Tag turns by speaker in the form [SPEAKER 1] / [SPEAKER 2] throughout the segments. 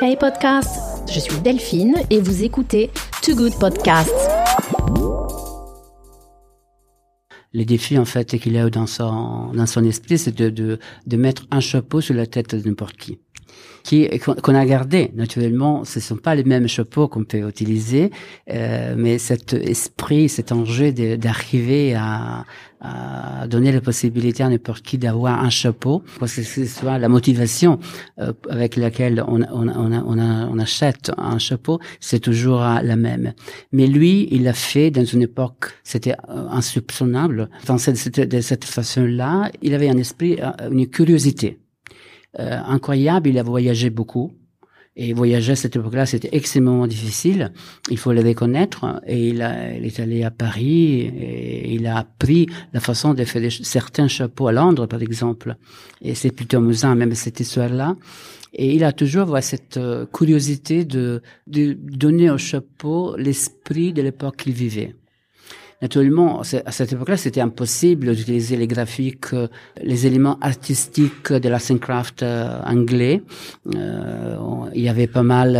[SPEAKER 1] Hey podcast, je suis Delphine et vous écoutez Too Good Podcast.
[SPEAKER 2] Les défis en fait qu'il a dans son dans son esprit, c'est de, de de mettre un chapeau sur la tête de n'importe qui qui qu'on a gardé. Naturellement, ce sont pas les mêmes chapeaux qu'on peut utiliser, euh, mais cet esprit, cet enjeu d'arriver à, à donner la possibilité à n'importe qui d'avoir un chapeau, parce que ce soit la motivation euh, avec laquelle on, on, on, on, achète un chapeau, c'est toujours la même. Mais lui, il l'a fait dans une époque, c'était euh, insoupçonnable. Dans cette, de cette façon-là, il avait un esprit, euh, une curiosité euh, incroyable. Il a voyagé beaucoup. Et voyager à cette époque-là, c'était extrêmement difficile. Il faut le reconnaître. Et il, a, il est allé à Paris et il a appris la façon de faire certains chapeaux à Londres, par exemple. Et c'est plutôt amusant, même cette histoire-là. Et il a toujours cette euh, curiosité de, de donner au chapeau l'esprit de l'époque qu'il vivait. Naturellement, à cette époque-là, c'était impossible d'utiliser les graphiques, euh, les éléments artistiques de la Craft euh, anglais. Euh, il y avait pas mal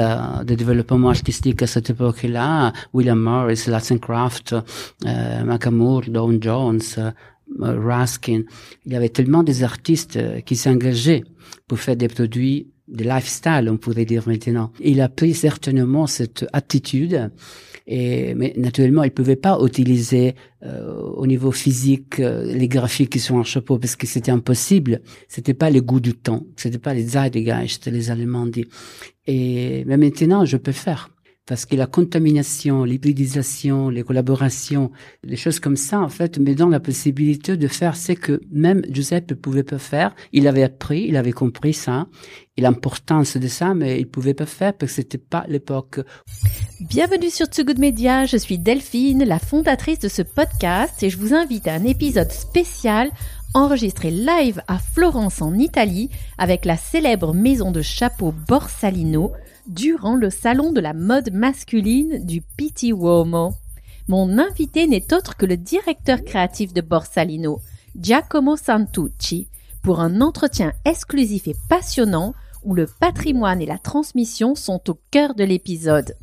[SPEAKER 2] de développement artistique à cette époque-là. William Morris, la Craft, euh, Macamour, Don Jones, Raskin. Il y avait tellement des artistes qui s'engageaient pour faire des produits de lifestyle, on pourrait dire maintenant. Il a pris certainement cette attitude et, mais naturellement, il pouvait pas utiliser euh, au niveau physique euh, les graphiques qui sont en chapeau parce que c'était impossible. C'était pas les goûts du temps. C'était pas les Zeitgeist, les Allemands dit. Et mais maintenant, je peux faire parce que la contamination, l'hybridisation, les collaborations, les choses comme ça, en fait, me donnent la possibilité de faire ce que même Giuseppe pouvait pas faire. Il avait appris, il avait compris ça, et l'importance de ça, mais il pouvait pas faire parce que c'était pas l'époque.
[SPEAKER 1] Bienvenue sur Too Good Media, je suis Delphine, la fondatrice de ce podcast, et je vous invite à un épisode spécial enregistré live à Florence en Italie avec la célèbre maison de chapeaux Borsalino, durant le salon de la mode masculine du Pitti Uomo. Mon invité n'est autre que le directeur créatif de Borsalino, Giacomo Santucci, pour un entretien exclusif et passionnant où le patrimoine et la transmission sont au cœur de l'épisode.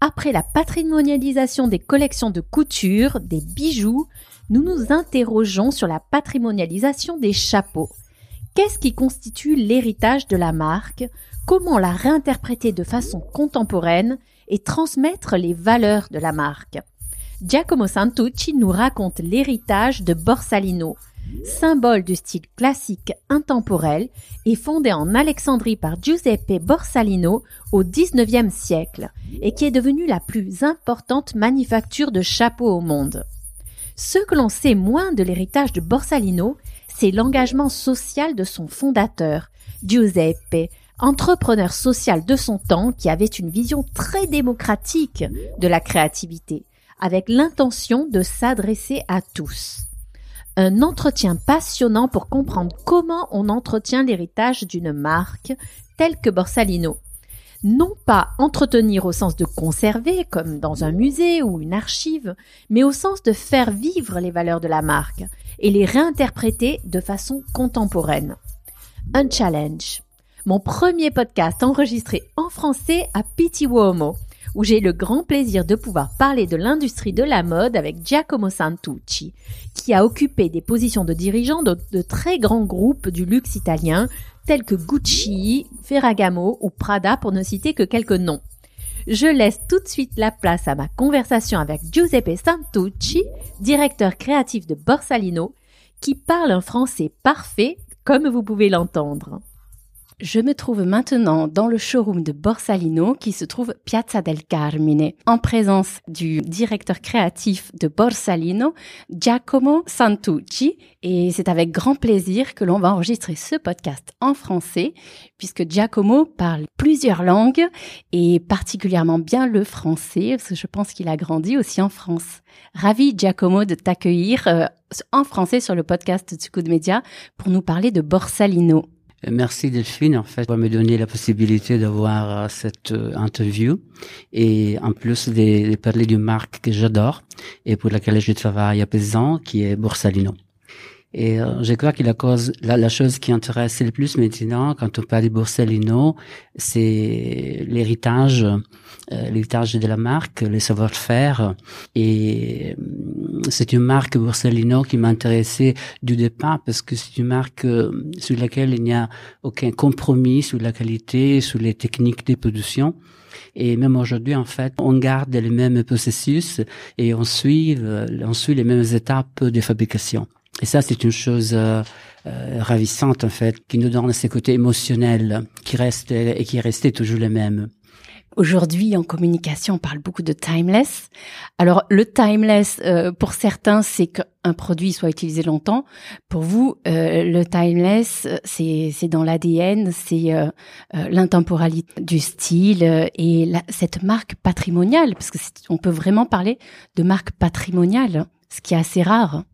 [SPEAKER 1] Après la patrimonialisation des collections de couture, des bijoux, nous nous interrogeons sur la patrimonialisation des chapeaux. Qu'est-ce qui constitue l'héritage de la marque? Comment la réinterpréter de façon contemporaine et transmettre les valeurs de la marque. Giacomo Santucci nous raconte l'héritage de Borsalino, symbole du style classique intemporel et fondé en Alexandrie par Giuseppe Borsalino au XIXe siècle et qui est devenue la plus importante manufacture de chapeaux au monde. Ce que l'on sait moins de l'héritage de Borsalino, c'est l'engagement social de son fondateur, Giuseppe, entrepreneur social de son temps qui avait une vision très démocratique de la créativité, avec l'intention de s'adresser à tous. Un entretien passionnant pour comprendre comment on entretient l'héritage d'une marque telle que Borsalino. Non pas entretenir au sens de conserver, comme dans un musée ou une archive, mais au sens de faire vivre les valeurs de la marque et les réinterpréter de façon contemporaine. Un challenge mon premier podcast enregistré en français à Pitti Uomo, où j'ai le grand plaisir de pouvoir parler de l'industrie de la mode avec Giacomo Santucci, qui a occupé des positions de dirigeant de, de très grands groupes du luxe italien, tels que Gucci, Ferragamo ou Prada pour ne citer que quelques noms. Je laisse tout de suite la place à ma conversation avec Giuseppe Santucci, directeur créatif de Borsalino, qui parle un français parfait comme vous pouvez l'entendre. Je me trouve maintenant dans le showroom de Borsalino qui se trouve Piazza del Carmine en présence du directeur créatif de Borsalino, Giacomo Santucci. Et c'est avec grand plaisir que l'on va enregistrer ce podcast en français puisque Giacomo parle plusieurs langues et particulièrement bien le français parce que je pense qu'il a grandi aussi en France. Ravi Giacomo de t'accueillir euh, en français sur le podcast de Média pour nous parler de Borsalino.
[SPEAKER 2] Merci Delphine, en fait, pour me donner la possibilité d'avoir euh, cette euh, interview et en plus de, parler d'une marque que j'adore et pour laquelle je travaille à présent, qui est Borsalino. Et euh, je crois que la, cause, la, la, chose qui intéresse le plus maintenant, quand on parle de Borsellino, c'est l'héritage, euh, l'héritage de la marque, le savoir-faire. Et euh, c'est une marque Borsellino qui m'intéressait du départ parce que c'est une marque sur laquelle il n'y a aucun compromis sur la qualité, sur les techniques de production. Et même aujourd'hui, en fait, on garde les mêmes processus et on suit, on suit les mêmes étapes de fabrication. Et ça, c'est une chose euh, euh, ravissante en fait, qui nous donne ces côtés émotionnels qui restent et qui restaient toujours les mêmes.
[SPEAKER 3] Aujourd'hui, en communication, on parle beaucoup de timeless. Alors, le timeless, euh, pour certains, c'est qu'un produit soit utilisé longtemps. Pour vous, le timeless, c'est dans l'ADN, c'est l'intemporalité du style et cette marque patrimoniale, parce que on peut vraiment parler de marque patrimoniale, ce qui est assez rare.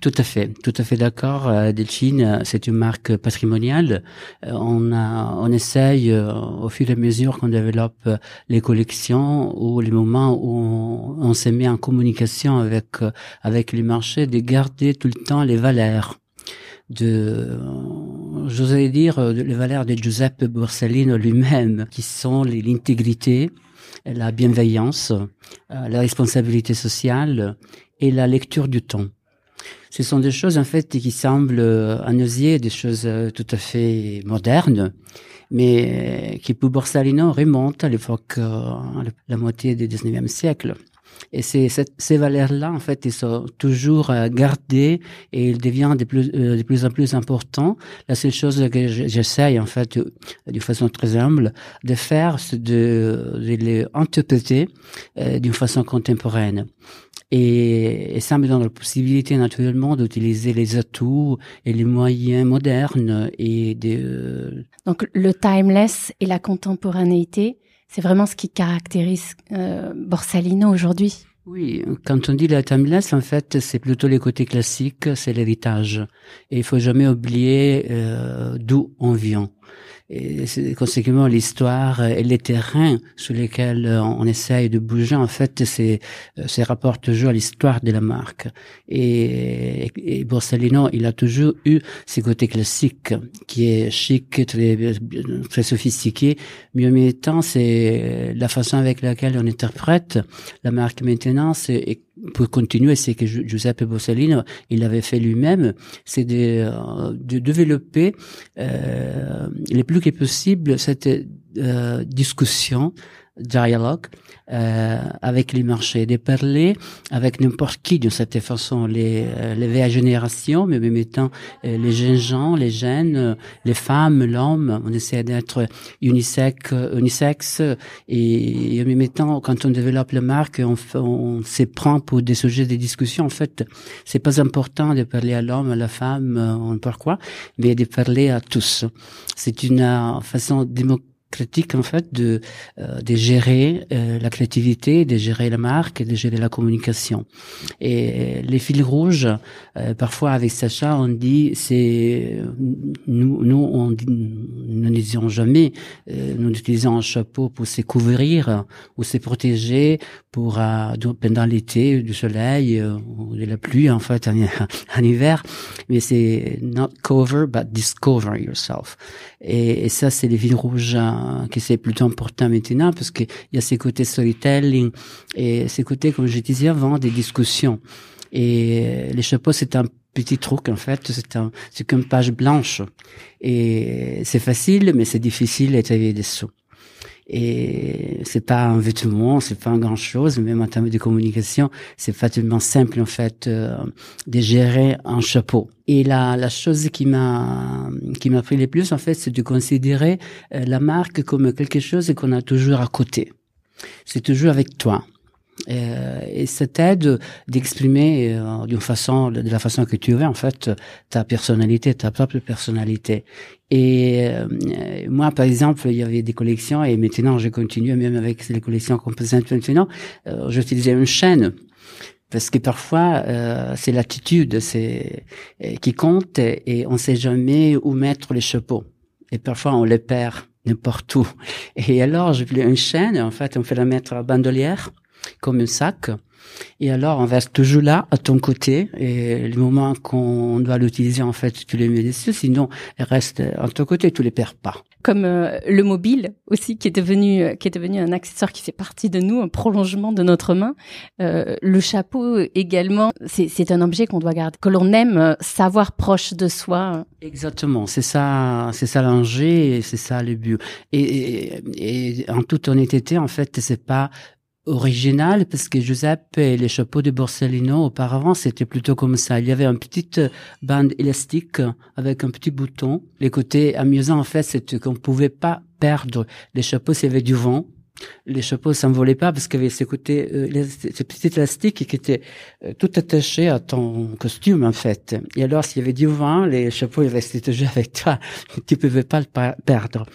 [SPEAKER 2] Tout à fait, tout à fait d'accord. Euh, Delphine, euh, c'est une marque patrimoniale. Euh, on, a, on essaye, au fur et à mesure qu'on développe les collections ou les moments où on, on se met en communication avec avec les marchés, de garder tout le temps les valeurs de, j'oserais dire, les valeurs de Giuseppe Borsellino lui-même, qui sont l'intégrité, la bienveillance, la responsabilité sociale et la lecture du temps. Ce sont des choses en fait qui semblent euh, à nos yeux des choses euh, tout à fait modernes, mais euh, qui pour Borsalino remontent à l'époque, la moitié du 19e siècle. Et ces valeurs-là, en fait, ils sont toujours gardées et ils deviennent de plus, de plus en plus importants. La seule chose que j'essaye, en fait, d'une façon très humble, de faire, c'est de, de les interpréter d'une façon contemporaine. Et, et, ça me donne la possibilité naturellement d'utiliser les atouts et les moyens modernes et de...
[SPEAKER 3] Donc le timeless et la contemporanéité, c'est vraiment ce qui caractérise euh, Borsalino aujourd'hui.
[SPEAKER 2] Oui, quand on dit la timeless, en fait, c'est plutôt les côtés classiques, c'est l'héritage. Et il faut jamais oublier euh, d'où on vient et conséquemment l'histoire et les terrains sur lesquels on essaye de bouger en fait c'est c'est rapport toujours à l'histoire de la marque. Et, et Borsalino il a toujours eu ses côtés classiques qui est chic très très sophistiqué. Mais en même temps c'est la façon avec laquelle on interprète la marque maintenant c'est pour continuer, c'est que Giuseppe Borsellino, il avait fait lui-même, c'est de, euh, de, développer euh, le plus que possible cette euh, discussion dialogue euh, avec les marchés, de parler avec n'importe qui d'une certaine façon, les, euh, les vieilles générations, mais en même temps euh, les jeunes gens, les jeunes, euh, les femmes, l'homme. On essaie d'être unisexe, unisexe et, en même temps, quand on développe la marque, on, on se prend pour des sujets de discussion. En fait, c'est pas important de parler à l'homme, à la femme, n'importe quoi, mais de parler à tous. C'est une façon démocratique critique en fait de euh, de gérer euh, la créativité, de gérer la marque, de gérer la communication. Et les fils rouges, euh, parfois avec Sacha, on dit c'est nous nous on dit, nous ne disons jamais nous utilisons un chapeau pour se couvrir ou se protéger pour pendant l'été du soleil ou de la pluie en fait en hiver, mais c'est not cover but discover yourself. Et, et ça c'est les fils rouges que c'est plutôt important maintenant parce qu'il y a ces côtés storytelling et ces côtés, comme je disais avant, des discussions. Et les chapeaux, c'est un petit truc en fait, c'est un, c'est comme page blanche. Et c'est facile, mais c'est difficile à des dessous. Et c'est pas un vêtement, c'est pas un grand chose, même en termes de communication, c'est facilement simple en fait euh, de gérer un chapeau. Et la, la chose qui m'a qui m'a pris le plus en fait, c'est de considérer euh, la marque comme quelque chose qu'on a toujours à côté. C'est toujours avec toi. Euh, et ça t'aide d'exprimer euh, d'une façon, de la façon que tu veux, en fait, ta personnalité, ta propre personnalité. Et euh, moi, par exemple, il y avait des collections, et maintenant, je continue même avec les collections qu'on présente maintenant, euh, j'utilisais une chaîne. Parce que parfois, c'est l'attitude c'est qui compte et on sait jamais où mettre les chapeaux. Et parfois, on les perd n'importe où. Et alors, je voulais une chaîne, en fait, on fait la mettre à bandolière comme un sac. Et alors, on reste toujours là, à ton côté, et le moment qu'on doit l'utiliser, en fait, tu les mets dessus, sinon, elle reste à ton côté, tu les perds pas.
[SPEAKER 3] Comme euh, le mobile aussi, qui est devenu, euh, qui est devenu un accessoire qui fait partie de nous, un prolongement de notre main. Euh, le chapeau également, c'est un objet qu'on doit garder, que l'on aime savoir proche de soi.
[SPEAKER 2] Exactement, c'est ça, c'est ça l'enjeu, c'est ça le but. Et, et, et en toute honnêteté, en fait, c'est pas original parce que Giuseppe et les chapeaux de Borsellino auparavant c'était plutôt comme ça. Il y avait une petite bande élastique avec un petit bouton. Les côtés amusants en fait c'est qu'on pouvait pas perdre les chapeaux s'il y avait du vent. Les chapeaux s'envolaient pas parce qu'il y avait ces côtés, euh, ces petits qui étaient euh, tout attachés à ton costume en fait. Et alors s'il y avait du vent, les chapeaux ils restaient toujours avec toi. Tu pouvais pas le perdre.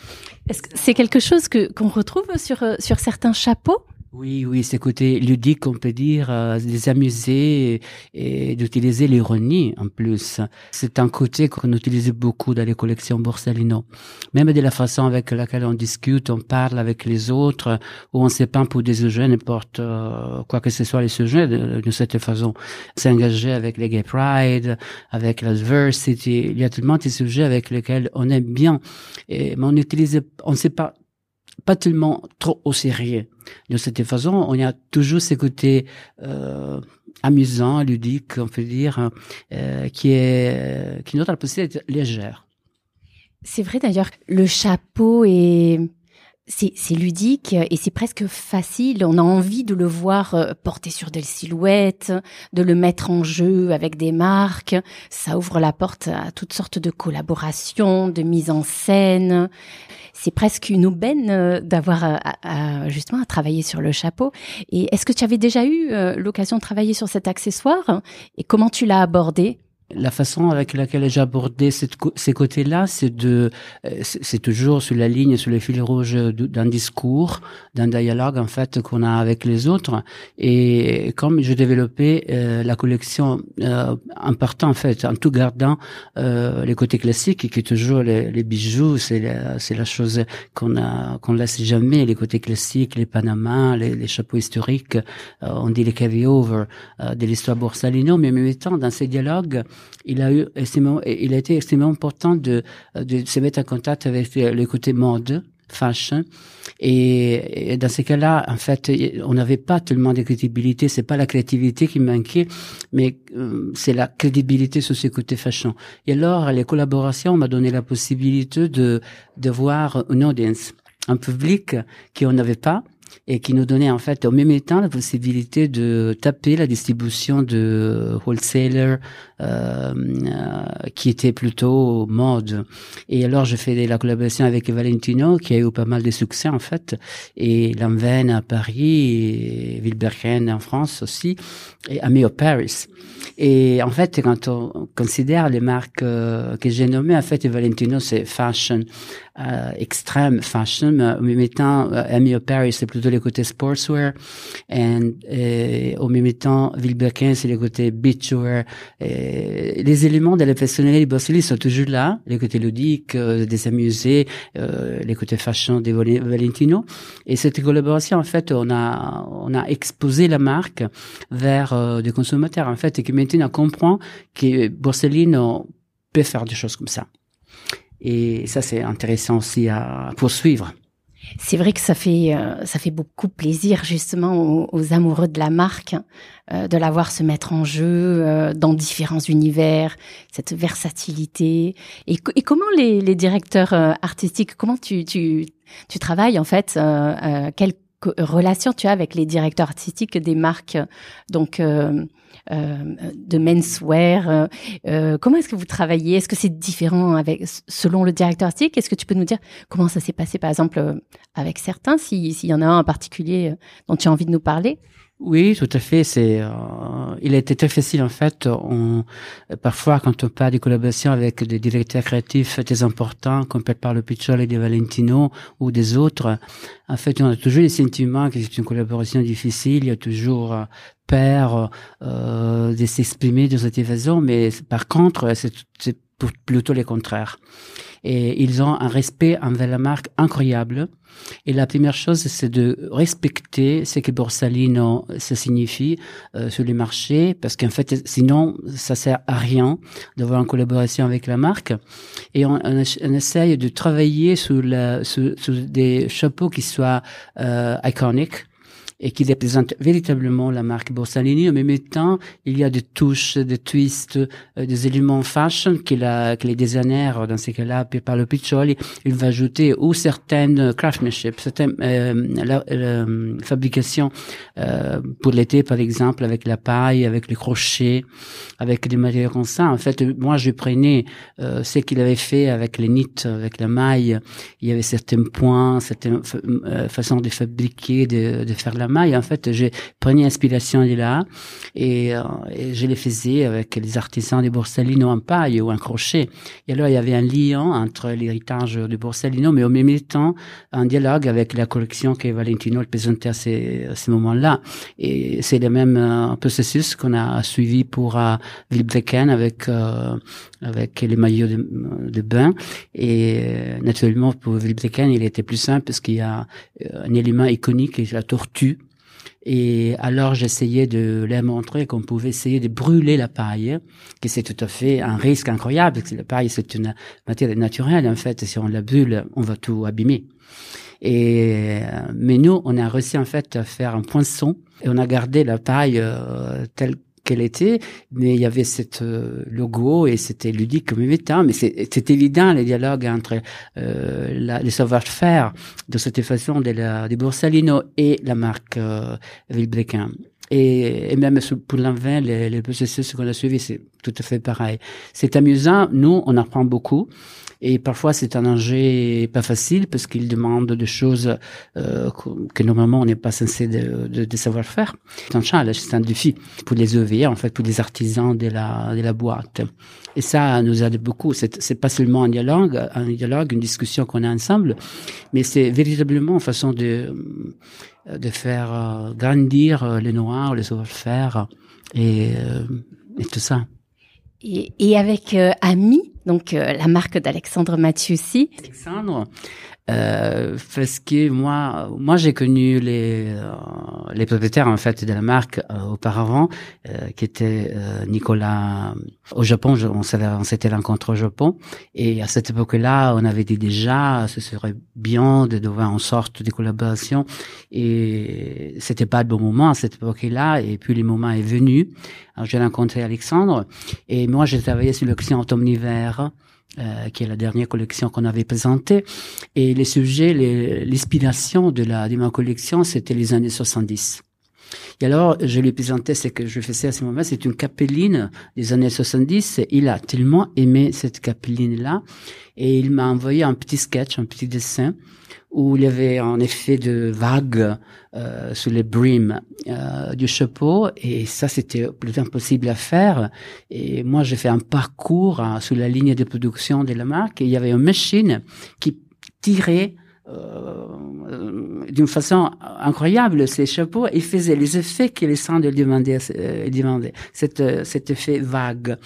[SPEAKER 3] Est-ce que c'est quelque chose que qu'on retrouve sur euh, sur certains chapeaux?
[SPEAKER 2] Oui, oui, c'est côté ludique, on peut dire, euh, les amuser et, d'utiliser l'ironie en plus. C'est un côté qu'on utilise beaucoup dans les collections Borsalino. Même de la façon avec laquelle on discute, on parle avec les autres, où on se peint pour des sujets, n'importe euh, quoi que ce soit les sujets, de, cette façon. S'engager avec les gay pride, avec la diversity. Il y a tellement de sujets avec lesquels on aime bien. Et, mais on utilise, on ne sait pas pas tellement trop au sérieux. De cette façon, on a toujours ce côté euh, amusant, ludique, on peut dire, euh, qui est qui notre possibilité légère.
[SPEAKER 3] C'est vrai d'ailleurs, le chapeau est c'est ludique et c'est presque facile. On a envie de le voir euh, porter sur des silhouettes, de le mettre en jeu avec des marques. Ça ouvre la porte à toutes sortes de collaborations, de mise en scène c'est presque une aubaine euh, d'avoir euh, justement à travailler sur le chapeau. Et est-ce que tu avais déjà eu l'occasion de travailler sur cet accessoire? Et comment tu l'as abordé?
[SPEAKER 2] La façon avec laquelle j'ai abordé ces côtés-là, c'est de, euh, c'est toujours sur la ligne, sur le fil rouge d'un discours, d'un dialogue en fait qu'on a avec les autres. Et comme je développais euh, la collection euh, en partant en fait, en tout gardant euh, les côtés classiques, qui est toujours les, bijoux, c'est la, c'est la chose qu'on a, qu'on laisse jamais, les côtés classiques, les panamas, les, les chapeaux historiques, on dit les carry-over de l'histoire Borsalino, mais en même temps dans ces dialogues il a eu il a été extrêmement important de, de se mettre en contact avec le côté mode, fashion. Et, dans ces cas-là, en fait, on n'avait pas tellement de crédibilité. C'est pas la créativité qui manquait, mais euh, c'est la crédibilité sur ce côté fashion. Et alors, les collaborations m'ont donné la possibilité de, de voir une audience, un public qu'on n'avait pas et qui nous donnait en fait au même temps la possibilité de taper la distribution de wholesaler euh, qui était plutôt mode. Et alors je fais la collaboration avec Valentino qui a eu pas mal de succès en fait et Lanvin à Paris, et en France aussi et Amio Paris. Et en fait quand on considère les marques euh, que j'ai nommées en fait Valentino c'est fashion euh, extrême fashion mais au même temps Amio Paris c'est plutôt le côté sportswear et, au même temps Wilbergen c'est le côté beachwear les éléments de la personnalité de sont toujours là. Les côtés ludiques euh, des amusés euh, les côtés fashion de Valentino. Et cette collaboration en fait on a on a exposé la marque vers euh, des consommateurs en fait et qui maintenant comprend que Borsellino peut faire des choses comme ça. Et ça c'est intéressant aussi à poursuivre
[SPEAKER 3] c'est vrai que ça fait euh, ça fait beaucoup plaisir justement aux, amoureux de la marque euh, de la voir se mettre en jeu euh, dans différents univers, cette versatilité. Et, comment les, les directeurs artistiques, comment tu, tu, tu travailles en fait Quelle relation tu as avec les directeurs artistiques des marques donc euh, de menswear. Euh, euh, comment est-ce que vous travaillez? Est-ce que c'est différent avec selon le directeur artistique? Est-ce que tu peux nous dire comment ça s'est passé, par exemple, avec certains, s'il y en a un en particulier dont tu as envie de nous parler?
[SPEAKER 2] Oui, tout à fait. C'est, euh, il a été très facile en fait. On, parfois, quand on parle de collaboration avec des directeurs créatifs très importants, comme par le Piccioli de Valentino ou des autres, en fait, on a toujours le sentiment que c'est une collaboration difficile. Il y a toujours euh, peur euh, de s'exprimer de cette façon, mais par contre, c'est plutôt le contraire. Et ils ont un respect envers la marque incroyable. Et la première chose, c'est de respecter ce que Borsalino, ça signifie euh, sur les marchés, parce qu'en fait, sinon, ça sert à rien d'avoir une collaboration avec la marque. Et on, on, on essaye de travailler sur, la, sur, sur, des chapeaux qui soient euh, iconiques et qui représente véritablement la marque Borsalini. En même temps, il y a des touches, des twists, euh, des éléments fashion que, la, que les designers, dans ces cas-là, par le Piccioli, il va ajouter ou certaines craftsmanship, certaines euh, la, euh, fabrications euh, pour l'été, par exemple, avec la paille, avec le crochet, avec des matériaux comme ça. En fait, moi, je prenais euh, ce qu'il avait fait avec les nits, avec la maille. Il y avait certains points, certaines euh, façons de fabriquer, de, de faire la maille. En fait, j'ai pris inspiration de là et, euh, et, je les faisais avec les artisans de Borsalino en paille ou en crochet. Et alors, il y avait un lien entre l'héritage de Borsalino, mais au même temps, un dialogue avec la collection que Valentino présentait à ces, à ces moments-là. Et c'est le même euh, processus qu'on a suivi pour euh, avec euh, avec les maillots de, de bain. Et euh, naturellement, pour Wilbrecken, il était plus simple parce qu'il y a un élément iconique, c'est la tortue et alors j'essayais de leur montrer qu'on pouvait essayer de brûler la paille, que c'est tout à fait un risque incroyable, parce que la paille c'est une matière naturelle en fait, si on la brûle, on va tout abîmer. Et mais nous, on a réussi en fait à faire un poinçon et on a gardé la paille euh, telle qu'elle était, mais il y avait cette euh, logo et c'était ludique comme même temps, mais c'est évident le dialogue entre euh, la, les savoir-faire de cette façon de, la, Borsalino et la marque euh. Et, et, même pour l'envers, les, les processus qu'on a suivis, c'est tout à fait pareil. C'est amusant. Nous, on apprend beaucoup. Et parfois, c'est un enjeu pas facile parce qu'il demande des choses euh, que normalement on n'est pas censé de, de, de, savoir faire. C'est un challenge, c'est un défi pour les ouvriers, en fait, pour les artisans de la, de la boîte. Et ça nous aide beaucoup. C'est, c'est pas seulement un dialogue, un dialogue, une discussion qu'on a ensemble, mais c'est véritablement une façon de de faire euh, grandir les noirs, les savoir-faire et, euh, et tout ça.
[SPEAKER 3] Et, et avec euh, Ami, donc euh, la marque d'Alexandre Mathieusi.
[SPEAKER 2] Alexandre, euh, parce que moi, moi j'ai connu les euh, les propriétaires en fait de la marque euh, auparavant, euh, qui était Nicolas au Japon. On s'était rencontrés au Japon, et à cette époque-là, on avait dit déjà, ce serait bien de devoir en sorte de collaboration, et c'était pas le bon moment à cette époque-là. Et puis le moment est venu. J'ai rencontré Alexandre, et moi j'ai travaillé sur le client Automne-Hiver euh, qui est la dernière collection qu'on avait présentée. Et les sujets, l'inspiration de, la, de ma collection, c'était les années 70. Et alors, je lui présentais ce que je faisais à ce moment-là, c'est une capeline des années 70. Il a tellement aimé cette capeline-là, et il m'a envoyé un petit sketch, un petit dessin, où il y avait un effet de vague euh, sur les brimes euh, du chapeau. Et ça c'était plus impossible à faire. Et moi j'ai fait un parcours hein, sur la ligne de production de la marque. Et il y avait une machine qui tirait euh, d'une façon incroyable ces chapeaux. Il faisait les effets que les cendres demandaient, euh, demandaient. Cet, euh, cet effet vague.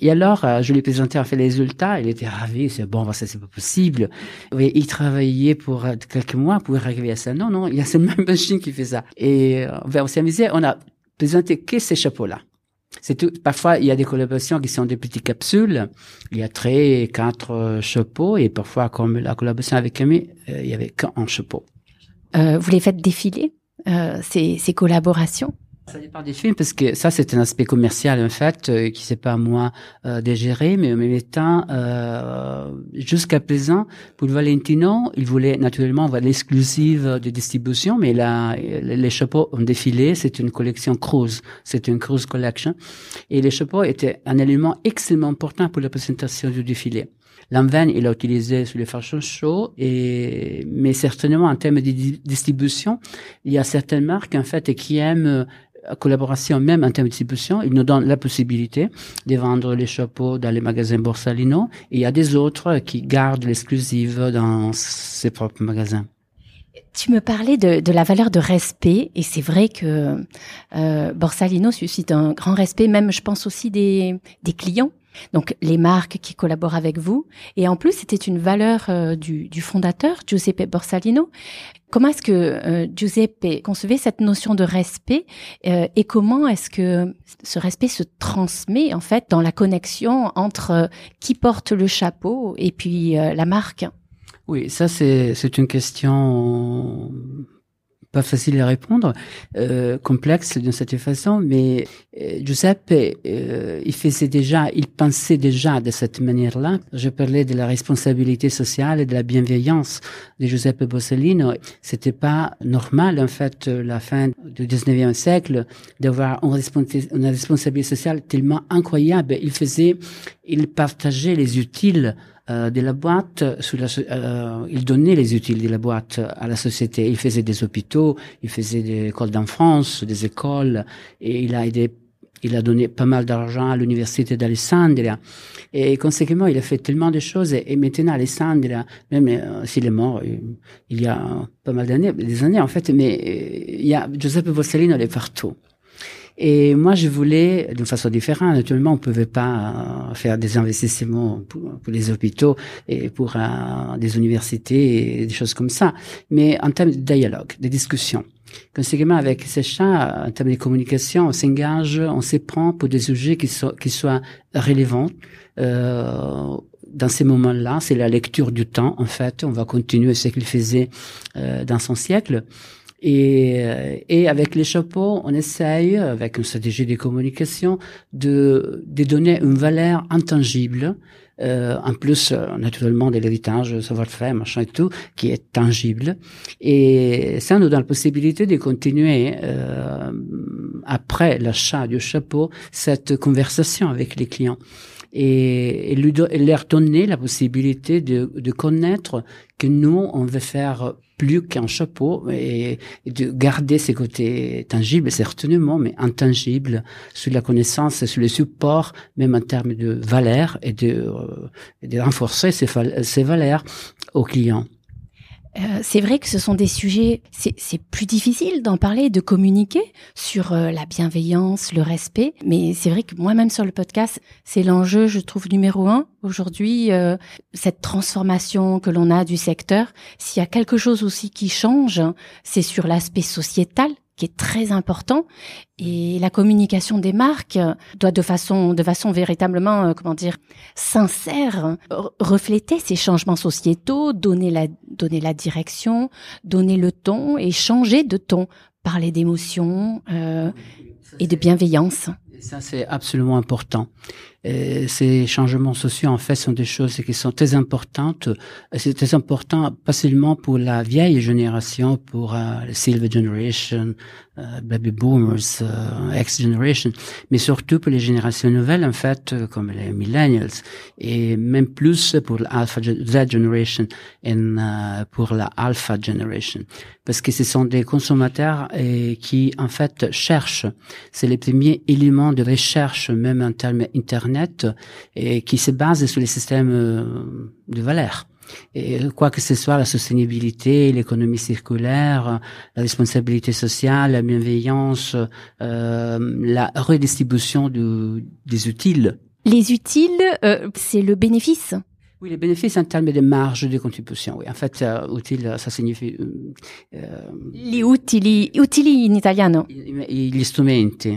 [SPEAKER 2] Et alors euh, je lui présentais en fait les résultats. Il était ravi. C'est bon ça c'est pas possible. Et il travaillait pour quelques mois pour arriver à ça. Non non il y a cette même machine qui fait ça. Et on s'est amusé. On a présenté que ces chapeaux là c'est tout. Parfois, il y a des collaborations qui sont des petites capsules. Il y a très quatre euh, chapeaux et parfois, comme la collaboration avec Camille, euh, il y avait qu'un chapeau.
[SPEAKER 3] Euh, vous les faites défiler euh, ces, ces collaborations?
[SPEAKER 2] Ça dépend des films parce que ça c'est un aspect commercial en fait euh, qui c'est pas à moi euh, de mais en même temps euh, jusqu'à présent pour Valentino il voulait naturellement avoir l'exclusive de distribution mais là les chapeaux ont défilé c'est une collection cruise c'est une cruise collection et les chapeaux étaient un élément extrêmement important pour la présentation du défilé. L'enveine, il a utilisé sur les fashion shows, et, mais certainement en termes de distribution, il y a certaines marques, en fait, qui aiment collaboration même en termes de distribution, il nous donne la possibilité de vendre les chapeaux dans les magasins Borsalino et il y a des autres qui gardent l'exclusive dans ses propres magasins.
[SPEAKER 3] Tu me parlais de, de, la valeur de respect et c'est vrai que euh, Borsalino suscite un grand respect, même je pense aussi des, des clients. Donc les marques qui collaborent avec vous. Et en plus, c'était une valeur euh, du, fondateur, Giuseppe Borsalino. Comment est-ce que euh, Giuseppe concevait cette notion de respect euh, et comment est-ce que ce respect se transmet en fait dans la connexion entre qui porte le chapeau et puis la marque?
[SPEAKER 2] Oui, ça c'est une question pas facile à répondre, euh, complexe d'une certaine façon, mais euh, Giuseppe, euh, il faisait déjà, il pensait déjà de cette manière-là. Je parlais de la responsabilité sociale et de la bienveillance de Giuseppe Borsellino. C'était pas normal, en fait, la fin du 19e siècle, d'avoir une, une responsabilité sociale tellement incroyable. Il faisait, il partageait les utiles euh, de la boîte, la, euh, il donnait les utiles de la boîte à la société. Il faisait des hôpitaux, il faisait des écoles d'enfance, des écoles, et il a aidé, il a donné pas mal d'argent à l'université d'Alessandria. Et conséquemment, il a fait tellement de choses. Et, maintenant, Alessandria, même euh, s'il est mort, il, y a pas mal d'années, des années en fait, mais il y a Giuseppe Borsellino, il est partout. Et moi, je voulais, d'une façon différente, naturellement, on ne pouvait pas euh, faire des investissements pour, les hôpitaux et pour euh, des universités et des choses comme ça, mais en termes de dialogue, de discussion. Conséquemment, avec ces chats, en termes de communication, on s'engage, on s'éprend pour des sujets qui, soient, qui soient relevants. Euh, dans ces moments-là, c'est la lecture du temps, en fait. On va continuer ce qu'il faisait euh, dans son siècle. Et, euh, et avec les chapeaux, on essaye, avec une stratégie de communication, de, de donner une valeur intangible, euh, en plus euh, naturellement de l'héritage, savoir-faire, machin et tout, qui est tangible. Et ça nous donne la possibilité de continuer, euh, après l'achat du chapeau, cette conversation avec les clients et, leur donner la possibilité de, de connaître que nous, on veut faire plus qu'un chapeau et, de garder ses côtés tangibles, certainement, mais intangibles, sur la connaissance, sur le support, même en termes de valeur et de, euh, de renforcer ces, ces valeurs aux clients.
[SPEAKER 3] Euh, c'est vrai que ce sont des sujets, c'est plus difficile d'en parler, de communiquer sur euh, la bienveillance, le respect. Mais c'est vrai que moi-même sur le podcast, c'est l'enjeu, je trouve, numéro un aujourd'hui, euh, cette transformation que l'on a du secteur. S'il y a quelque chose aussi qui change, c'est sur l'aspect sociétal qui est très important et la communication des marques doit de façon de façon véritablement euh, comment dire sincère refléter ces changements sociétaux, donner la donner la direction, donner le ton et changer de ton, parler d'émotion euh, et de bienveillance.
[SPEAKER 2] Ça, c'est absolument important. Ces changements sociaux, en fait, sont des choses qui sont très importantes. C'est très important, pas seulement pour la vieille génération, pour euh, Silver Generation, euh, Baby Boomers, euh, X Generation, mais surtout pour les générations nouvelles, en fait, euh, comme les Millennials, et même plus pour l'Alpha Z Generation et pour la Alpha Generation, parce que ce sont des consommateurs qui, en fait, cherchent. C'est les premiers éléments de recherche, même en termes Internet, et qui se basent sur les systèmes de valeurs. Et quoi que ce soit la sustainabilité, l'économie circulaire, la responsabilité sociale, la bienveillance, euh, la redistribution des utiles.
[SPEAKER 3] Les utiles, euh, c'est le bénéfice.
[SPEAKER 2] Oui, les bénéfices en termes de marge de contribution. Oui, en fait, euh, utile, ça signifie.
[SPEAKER 3] Euh, Gli utili, utili in italiano.
[SPEAKER 2] Gli strumenti.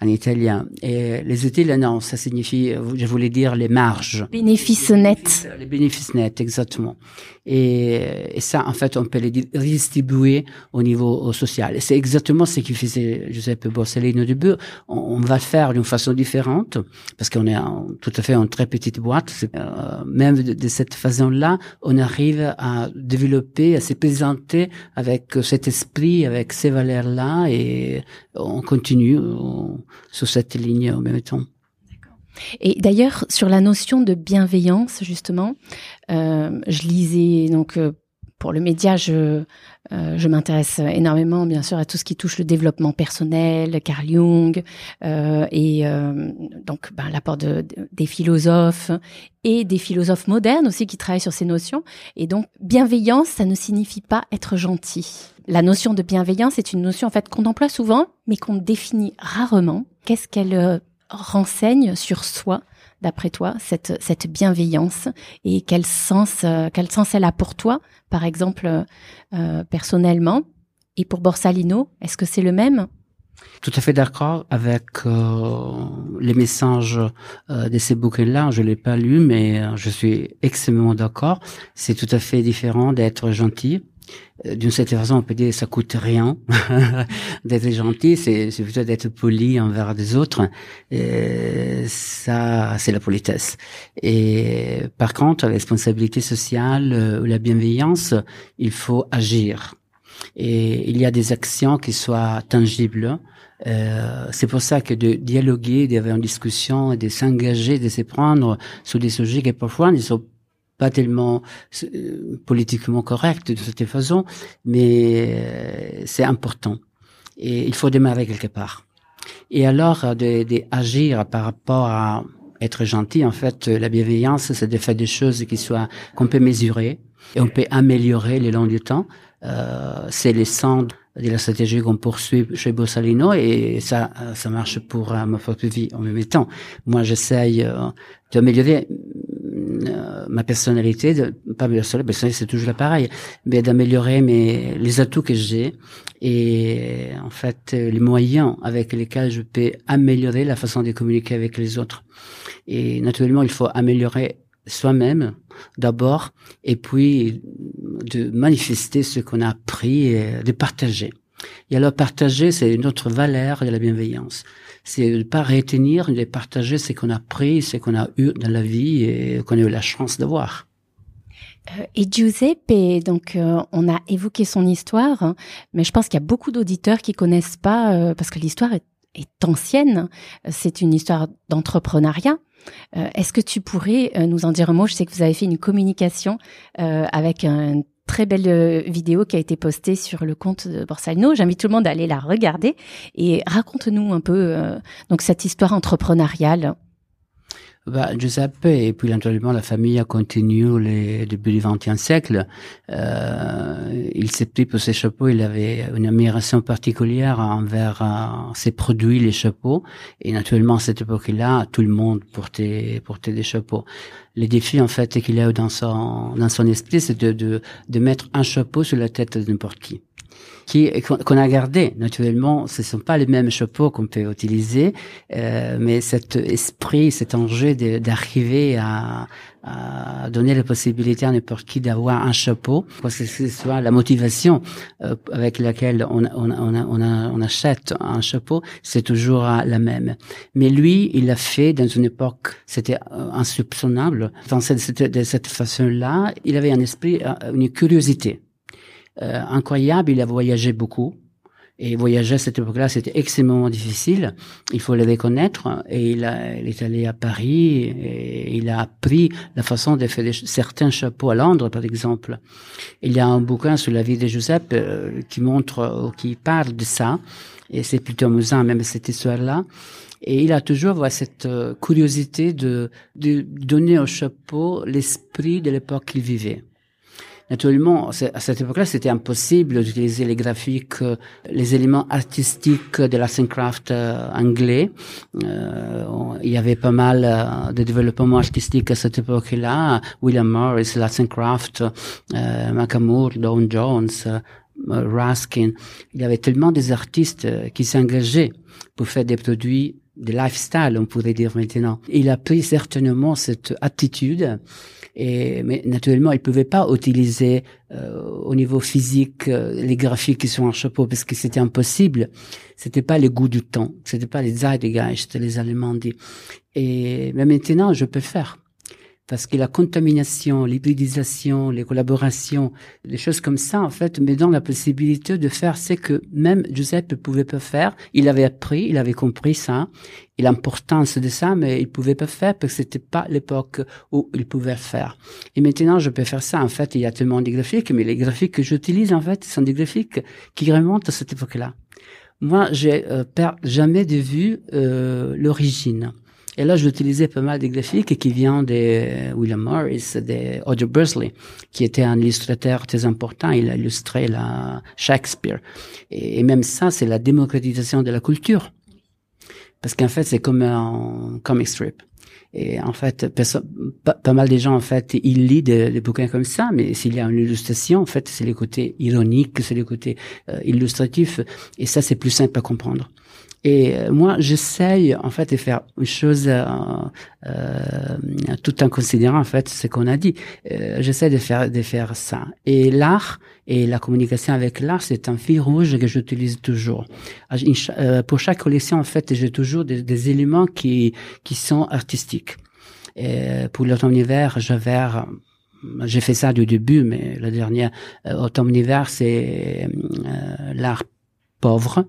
[SPEAKER 2] en italien. Et les utiles, non, ça signifie, je voulais dire les marges.
[SPEAKER 3] Bénéfices nets.
[SPEAKER 2] Les bénéfices nets, exactement. Et, et, ça, en fait, on peut les redistribuer au niveau social. Et c'est exactement ce qu'il faisait Giuseppe Borsellino du début. On, va le faire d'une façon différente, parce qu'on est en, tout à fait en très petite boîte. Euh, même de, cette façon-là, on arrive à développer, à se présenter avec cet esprit, avec ces valeurs-là, et on continue sur cette ligne en même temps.
[SPEAKER 3] Et d'ailleurs, sur la notion de bienveillance, justement, euh, je lisais donc euh, pour le média, je, euh, je m'intéresse énormément, bien sûr, à tout ce qui touche le développement personnel, Carl Jung, euh, et euh, donc ben, l'apport de, des philosophes et des philosophes modernes aussi qui travaillent sur ces notions. Et donc, bienveillance, ça ne signifie pas être gentil. La notion de bienveillance est une notion en fait qu'on emploie souvent, mais qu'on définit rarement. Qu'est-ce qu'elle renseigne sur soi d'après toi, cette, cette bienveillance et quel sens, euh, quel sens elle a pour toi, par exemple, euh, personnellement Et pour Borsalino, est-ce que c'est le même?
[SPEAKER 2] Tout à fait d'accord avec euh, les messages de ces bouquins-là. Je l'ai pas lu, mais je suis extrêmement d'accord. C'est tout à fait différent d'être gentil euh, d'une certaine façon, on peut dire ça coûte rien d'être gentil, c'est plutôt d'être poli envers des autres. Et ça, c'est la politesse. Et par contre, la responsabilité sociale euh, ou la bienveillance, il faut agir. Et il y a des actions qui soient tangibles. Euh, c'est pour ça que de dialoguer, d'avoir une discussion, de s'engager, de se prendre sur des sujets qui parfois ne sont pas tellement euh, politiquement correct de cette façon, mais euh, c'est important. Et il faut démarrer quelque part. Et alors, euh, de, de, par rapport à être gentil, en fait, la bienveillance, c'est de faire des choses qui soient qu'on peut mesurer et on peut améliorer le long du temps. Euh, c'est les centres de la stratégie qu'on poursuit chez Bossalino et ça, ça marche pour ma propre vie en même temps. Moi, j'essaye d'améliorer euh, ma personnalité, de, pas ma personnalité, c'est toujours pareil, mais d'améliorer mes les atouts que j'ai et en fait les moyens avec lesquels je peux améliorer la façon de communiquer avec les autres. Et naturellement, il faut améliorer soi-même d'abord et puis de manifester ce qu'on a appris et de partager. Et alors partager, c'est une autre valeur de la bienveillance c'est de pas retenir, de partager ce qu'on a pris, ce qu'on a eu dans la vie et qu'on a eu la chance d'avoir.
[SPEAKER 3] Euh, et Giuseppe, donc euh, on a évoqué son histoire, hein, mais je pense qu'il y a beaucoup d'auditeurs qui connaissent pas euh, parce que l'histoire est, est, ancienne. C'est une histoire d'entrepreneuriat. Est-ce que tu pourrais nous en dire un mot? Je sais que vous avez fait une communication avec un très belle euh, vidéo qui a été postée sur le compte de Borsalino. J'invite tout le monde à aller la regarder et raconte-nous un peu euh, donc cette histoire entrepreneuriale.
[SPEAKER 2] Bah, Giuseppe et puis naturellement la famille a continué les début du XXe siècle. Euh, il s'est pris pour ses chapeaux. Il avait une admiration particulière envers euh, ses produits, les chapeaux. Et naturellement, à cette époque-là, tout le monde portait portait des chapeaux. Les défis en fait qu'il a eu dans son dans son esprit, c'est de, de de mettre un chapeau sur la tête de n'importe qui qui qu'on a gardé. Naturellement, ce sont pas les mêmes chapeaux qu'on peut utiliser, euh, mais cet esprit, cet enjeu d'arriver à, à, donner la possibilité à n'importe qui d'avoir un chapeau, parce que ce soit la motivation euh, avec laquelle on, on, on, on, achète un chapeau, c'est toujours la même. Mais lui, il l'a fait dans une époque, c'était euh, insoupçonnable. Dans cette, de cette façon-là, il avait un esprit, euh, une curiosité euh, incroyable. Il a voyagé beaucoup. Et voyager à cette époque-là, c'était extrêmement difficile. Il faut le reconnaître. Et il, a, il est allé à Paris et il a appris la façon de faire certains chapeaux à Londres, par exemple. Il y a un bouquin sur la vie de Joseph euh, qui montre, ou qui parle de ça. Et c'est plutôt amusant, même cette histoire-là. Et il a toujours cette euh, curiosité de, de donner au chapeau l'esprit de l'époque qu'il vivait. Naturellement, à cette époque-là, c'était impossible d'utiliser les graphiques, euh, les éléments artistiques de la Craft euh, anglais. Euh, il y avait pas mal de développement artistique à cette époque-là. William Morris, la Craft, euh, Macamour, Don Jones, Raskin. Il y avait tellement des artistes qui s'engageaient pour faire des produits de lifestyle, on pourrait dire maintenant. Il a pris certainement cette attitude et, mais naturellement, il pouvait pas utiliser euh, au niveau physique euh, les graphiques qui sont en chapeau parce que c'était impossible. C'était pas le goût du temps. C'était pas les Zeitgeist, les Allemands dit. Et mais maintenant, je peux faire parce que la contamination, l'hybridisation, les collaborations, les choses comme ça, en fait, me donnent la possibilité de faire ce que même Giuseppe pouvait pas faire. Il avait appris, il avait compris ça, et l'importance de ça, mais il pouvait pas faire parce que c'était pas l'époque où il pouvait faire. Et maintenant, je peux faire ça. En fait, il y a tellement de graphiques, mais les graphiques que j'utilise, en fait, sont des graphiques qui remontent à cette époque-là. Moi, j'ai euh, jamais de vue euh, l'origine. Et là, j'utilisais pas mal de graphiques qui viennent de William Morris, de Audrey Bursley, qui était un illustrateur très important. Il a illustré la Shakespeare. Et, même ça, c'est la démocratisation de la culture. Parce qu'en fait, c'est comme un comic strip. Et en fait, pas, mal de gens, en fait, ils lisent des, bouquins comme ça, mais s'il y a une illustration, en fait, c'est le côté ironique, c'est le côté euh, illustratif, et ça, c'est plus simple à comprendre. Et euh, moi, j'essaye en fait de faire une chose euh, euh, tout en considérant en fait ce qu'on a dit. Euh, j'essaie de faire de faire ça. Et l'art et la communication avec l'art, c'est un fil rouge que j'utilise toujours. Euh, pour chaque collection, en fait, j'ai toujours des, des, éléments qui qui sont artistiques. Et pour l'automne-hiver, je vais j'ai fait ça du début, mais la dernière automne-hiver, c'est l'art pauvre.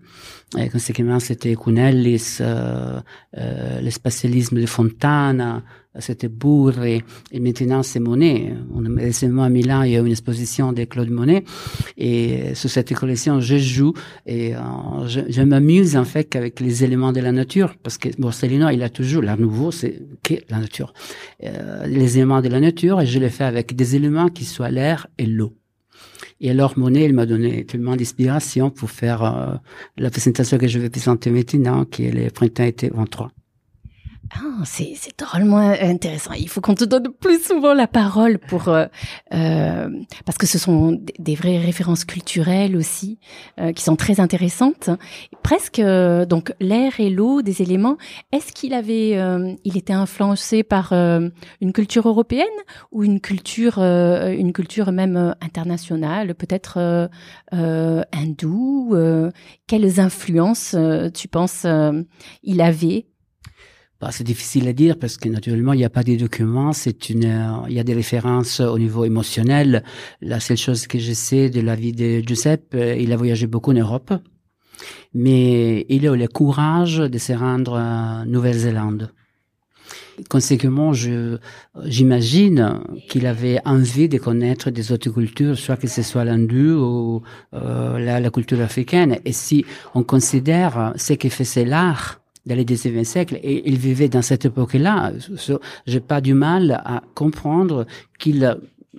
[SPEAKER 2] Et conséquemment, c'était Cunellis, euh, euh, le spatialisme de Fontana, c'était Bourre, et maintenant c'est Monet. Récemment à Milan, il y a une exposition de Claude Monet, et sur cette collection, je joue et euh, je, je m'amuse en fait avec les éléments de la nature, parce que Borsellino, il a toujours, l'art nouveau, c'est que la nature. Euh, les éléments de la nature, et je les fais avec des éléments qui soient l'air et l'eau. Et alors Monet, il m'a donné tellement d'inspiration pour faire euh, la présentation que je vais présenter maintenant, qui est le printemps-été 23.
[SPEAKER 3] Ah, c'est, c'est drôlement intéressant. Il faut qu'on te donne plus souvent la parole pour euh, euh parce que ce sont des vraies références culturelles aussi euh, qui sont très intéressantes. Presque euh, donc l'air et l'eau, des éléments. Est-ce qu'il avait, il était influencé par une culture européenne ou une culture, une culture même internationale, peut-être hindoue Quelles influences tu penses il avait
[SPEAKER 2] bah, c'est difficile à dire parce que naturellement il n'y a pas de documents, c'est une, euh, il y a des références au niveau émotionnel. La seule chose que je sais de la vie de Giuseppe, euh, il a voyagé beaucoup en Europe, mais il a eu le courage de se rendre en Nouvelle-Zélande. Conséquemment, j'imagine qu'il avait envie de connaître des autres cultures, soit que ce soit l'hindou ou euh, la, la, culture africaine. Et si on considère ce que faisait l'art dans les 19e siècle et il vivait dans cette époque-là. J'ai pas du mal à comprendre qu'il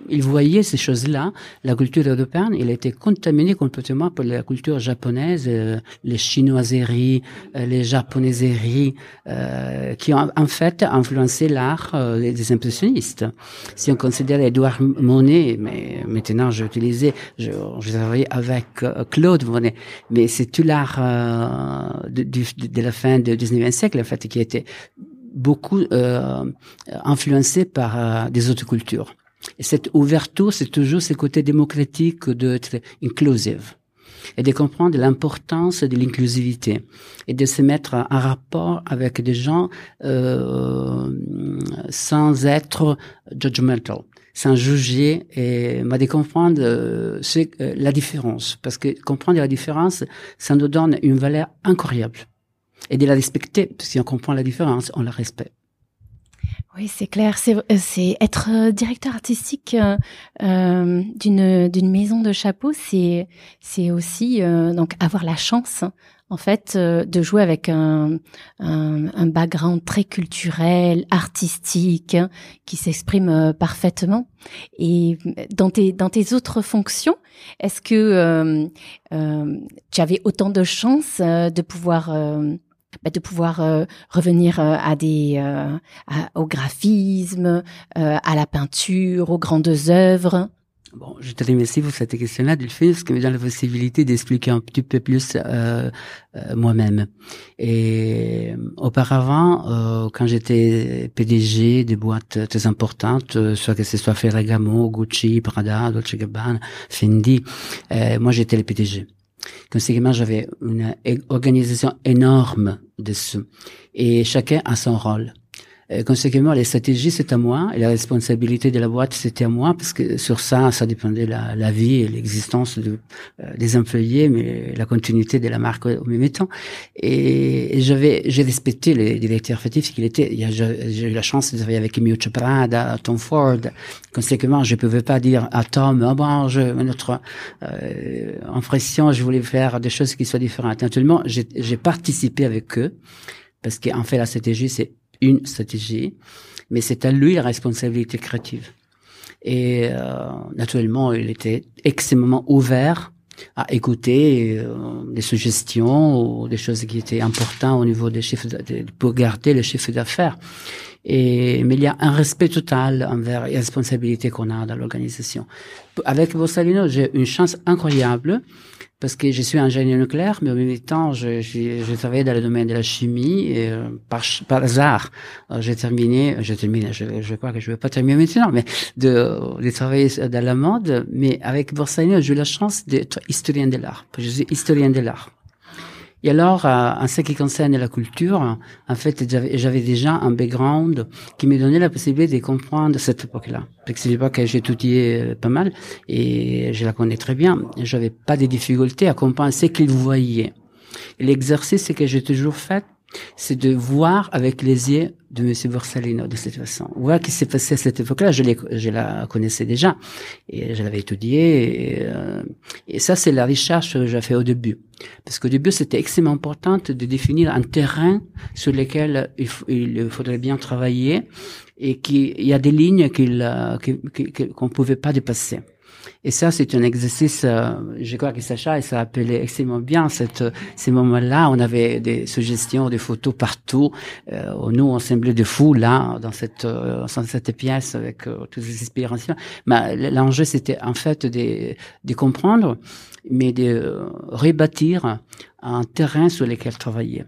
[SPEAKER 2] il voyait ces choses-là. La culture européenne, il était contaminé complètement par la culture japonaise, euh, les chinoiseries, euh, les japonaiseries, euh, qui ont en fait influencé l'art euh, des impressionnistes. Si on considère Edouard Monet, mais maintenant j'ai utilisé, je, je travaillé avec Claude Monet, mais c'est tout l'art de, de, de, la fin du 19e siècle, en fait, qui était beaucoup influencé par des autres cultures. Et cette ouverture, c'est toujours ce côté démocratique d'être inclusive et de comprendre l'importance de l'inclusivité et de se mettre en rapport avec des gens euh, sans être judgmental, sans juger et de comprendre euh, euh, la différence parce que comprendre la différence, ça nous donne une valeur incroyable et de la respecter. Si on comprend la différence, on la respecte.
[SPEAKER 3] Oui, c'est clair. C'est, c'est être euh, directeur artistique euh, euh, d'une maison de chapeau, c'est aussi euh, donc avoir la chance en fait de jouer avec un, un, un background très culturel, artistique, qui s'exprime parfaitement. Et dans tes dans tes autres fonctions, est-ce que tu avais autant de chance de pouvoir bah, de pouvoir euh, revenir euh, à des euh, au graphisme, à la peinture, aux grandes œuvres.
[SPEAKER 2] Bon, je te remercie pour cette question-là, Delphine, parce que me donne la possibilité d'expliquer un petit peu plus moi-même. Et auparavant, quand j'étais PDG des boîtes très importantes, soit que ce soit Ferragamo, Gucci, Prada, Dolce Gabbana, Fendi, moi j'étais le PDG. Conséquemment, j'avais une organisation énorme dessus. Et chacun a son rôle. Euh, conséquemment, les stratégies, c'est à moi, et la responsabilité de la boîte, c'était à moi, parce que sur ça, ça dépendait la, la vie et l'existence de, euh, des employés, mais la continuité de la marque au même temps. Et, j'avais, j'ai respecté les directeurs créatifs qu'il était. J'ai eu la chance de travailler avec Emilio Prada, Tom Ford. Conséquemment, je pouvais pas dire à Tom, oh bon, je, notre euh, impression, je voulais faire des choses qui soient différentes. Naturellement, j'ai participé avec eux, parce qu'en fait, la stratégie, c'est une stratégie, mais c'est à lui la responsabilité créative. Et euh, naturellement, il était extrêmement ouvert à écouter euh, des suggestions ou des choses qui étaient importantes au niveau des chiffres pour garder le chiffre d'affaires. Et, mais il y a un respect total envers les responsabilités qu'on a dans l'organisation. Avec Borsalino, j'ai une chance incroyable parce que je suis ingénieur nucléaire, mais au même temps, je, je, travaillais dans le domaine de la chimie et euh, par, hasard, j'ai terminé, j'ai terminé, je, je crois que je vais pas terminer maintenant, mais de, de travailler dans la mode, mais avec Borsalino, j'ai eu la chance d'être historien de l'art. Je suis historien de l'art. Et alors, euh, en ce qui concerne la culture, en fait, j'avais déjà un background qui me donnait la possibilité de comprendre cette époque-là. Parce que c'est une époque que j'ai étudié euh, pas mal et je la connais très bien. J'avais pas de difficultés à comprendre ce qu'ils voyaient. L'exercice que j'ai toujours fait, c'est de voir avec les yeux de M. Borsalino de cette façon. Voir ce qui s'est passé à cette époque-là, je, je la connaissais déjà et je l'avais étudié. Et, euh, et ça, c'est la recherche que j'ai fait au début. Parce qu'au début, c'était extrêmement important de définir un terrain sur lequel il, il faudrait bien travailler et qu'il y a des lignes euh, qu'on ne pouvait pas dépasser. Et ça, c'est un exercice, euh, je crois que Sacha, s'est rappelé extrêmement bien cette, ces moments-là. On avait des suggestions, des photos partout. Euh, nous, on semblait de fous là, dans cette, euh, dans cette pièce avec euh, toutes ces inspirations. Mais l'enjeu, c'était en fait de, de comprendre, mais de rebâtir un terrain sur lequel travailler.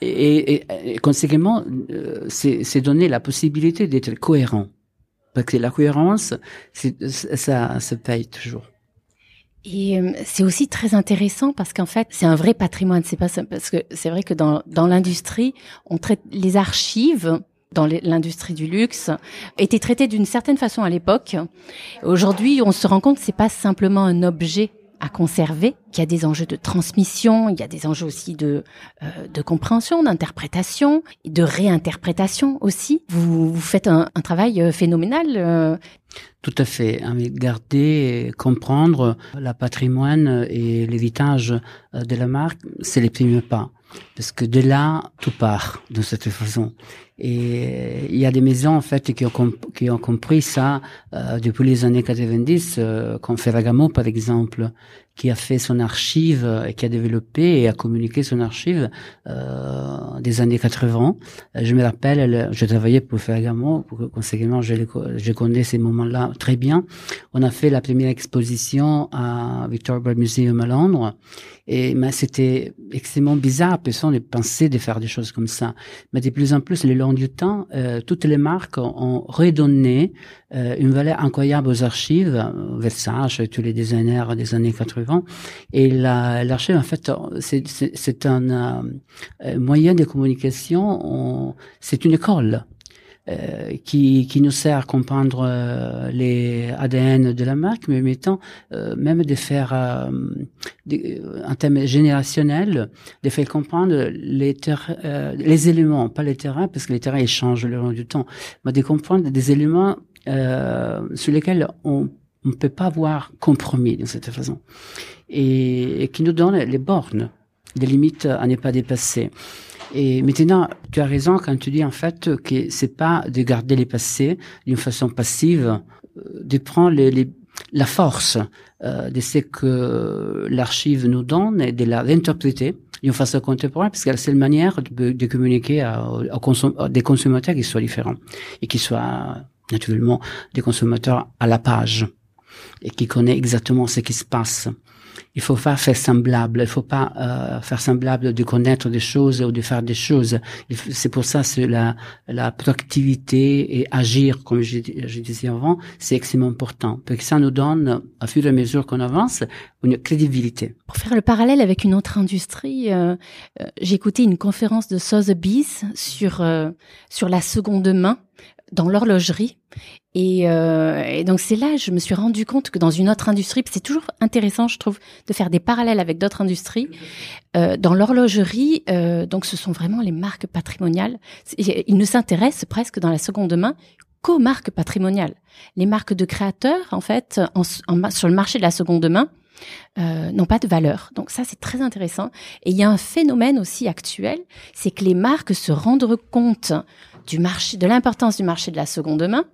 [SPEAKER 2] Et, et, et conséquemment, c'est donner la possibilité d'être cohérent. Parce que la cohérence, ça se paye toujours.
[SPEAKER 3] Et euh, c'est aussi très intéressant parce qu'en fait, c'est un vrai patrimoine. C'est parce que c'est vrai que dans, dans l'industrie, on traite les archives dans l'industrie du luxe étaient traitées d'une certaine façon à l'époque. Aujourd'hui, on se rend compte que c'est pas simplement un objet à conserver, qu'il y a des enjeux de transmission, il y a des enjeux aussi de, euh, de compréhension, d'interprétation, de réinterprétation aussi. Vous, vous faites un, travail euh, phénoménal. Euh.
[SPEAKER 2] Tout à fait. Garder et comprendre la patrimoine et l'héritage de la marque, c'est les premiers pas. Parce que de là, tout part de cette façon. Et il y a des maisons en fait qui ont, qui ont compris ça euh, depuis les années 90, euh, comme Ferragamo par exemple, qui a fait son archive et qui a développé et a communiqué son archive euh, des années 80. Je me rappelle, je travaillais pour Ferragamo, pour, conséquemment je, je connais ces moments-là très bien. On a fait la première exposition à Victoria Museum à Londres et mais c'était extrêmement bizarre, personne ne pensait de faire des choses comme ça. Mais de plus en plus, le long du temps, euh, toutes les marques ont redonné euh, une valeur incroyable aux archives, euh, Versace, tous les designers des années 80. Et l'archive, en fait, c'est un euh, moyen de communication, c'est une école. Euh, qui, qui nous sert à comprendre euh, les ADN de la marque, mais mettant euh, même de faire, en termes générationnels, de faire comprendre les, les éléments, pas les terrains, parce que les terrains ils changent le long du temps, mais de comprendre des éléments sur lesquels on ne peut pas avoir compromis de cette façon, et, et qui nous donnent les bornes, les limites à ne pas dépasser. Et maintenant, tu as raison quand tu dis en fait que c'est pas de garder les passés d'une façon passive, euh, de prendre les, la force euh, de ce que l'archive nous donne et de la réinterpréter d'une façon contemporaine, parce que c'est la seule manière de, communiquer à, à, des consommateurs qui soient différents et qui soient naturellement des consommateurs à la page et qui connaissent exactement ce qui se passe il faut pas faire semblable, il faut pas euh, faire semblable de connaître des choses ou de faire des choses. C'est pour ça que la, la proactivité et agir, comme je, je disais avant, c'est extrêmement important, parce que ça nous donne, à fur et à mesure qu'on avance, une crédibilité.
[SPEAKER 3] Pour faire le parallèle avec une autre industrie, euh, euh j'ai écouté une conférence de Sotheby's sur euh, sur la seconde main dans l'horlogerie. Et, euh, et, donc c'est là je me suis rendu compte que dans une autre industrie, c'est toujours intéressant, je trouve, de faire des parallèles avec d'autres industries. Euh, dans l'horlogerie, euh, donc ce sont vraiment les marques patrimoniales. Ils ne s'intéressent presque dans la seconde main qu'aux marques patrimoniales. Les marques de créateurs, en fait, sur le marché de la seconde main, n'ont pas de valeur. Donc ça, c'est très intéressant. Et il y a un phénomène aussi actuel, c'est que les marques se rendent compte du marché, de l'importance du marché de la seconde main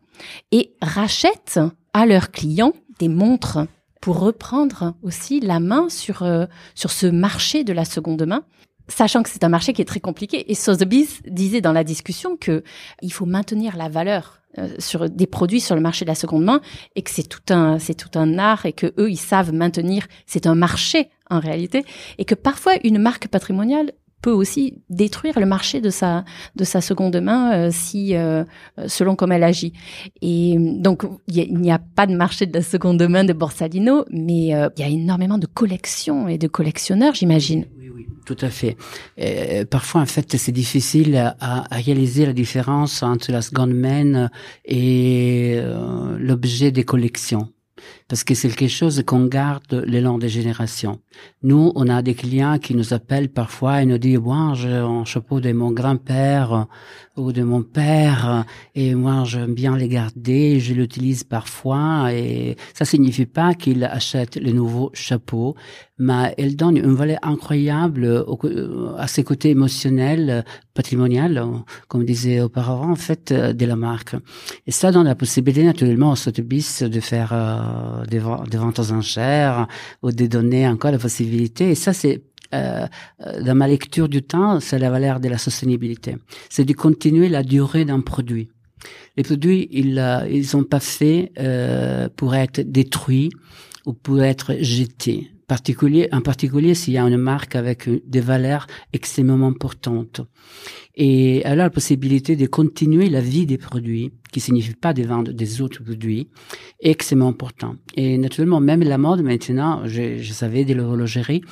[SPEAKER 3] et rachètent à leurs clients des montres pour reprendre aussi la main sur euh, sur ce marché de la seconde main. sachant que c'est un marché qui est très compliqué. Et Sotheby's disait dans la discussion que il faut maintenir la valeur euh, sur des produits sur le marché de la seconde main et que c'est tout un c'est tout un art et que eux ils savent maintenir c'est un marché en réalité et que parfois une marque patrimoniale peut aussi détruire le marché de sa de sa seconde main euh, si euh, selon comme elle agit. Et donc il n'y a, pas de marché de la seconde main de Borsalino, mais euh, il y a énormément de collections et de collectionneurs, j'imagine.
[SPEAKER 2] Oui, oui, tout à fait. parfois, en fait, c'est difficile à, réaliser la différence entre la seconde main et l'objet des collections parce que c'est quelque chose qu'on garde le long des générations. Nous, on a des clients qui nous appellent parfois et nous disent, moi, j'ai un chapeau de mon grand-père ou de mon père et moi, j'aime bien les garder, je l'utilise parfois et ça signifie pas qu'il achète le nouveau chapeau, mais elle donne une valeur incroyable à ses côtés émotionnels, patrimonial, comme disait auparavant, en fait, de la marque. Et ça donne la possibilité, naturellement, au Sotheby's de faire euh, des, ventes aux enchères ou de donner encore la possibilité. Et ça, c'est euh, dans ma lecture du temps, c'est la valeur de la sustainabilité. C'est de continuer la durée d'un produit. Les produits, ils euh, ils sont pas faits euh, pour être détruits ou pour être jetés particulier, en particulier s'il y a une marque avec des valeurs extrêmement importantes. Et alors la possibilité de continuer la vie des produits, qui signifie pas de vendre des autres produits, est extrêmement important. Et naturellement, même la mode maintenant, je, je savais de l'horlogerie,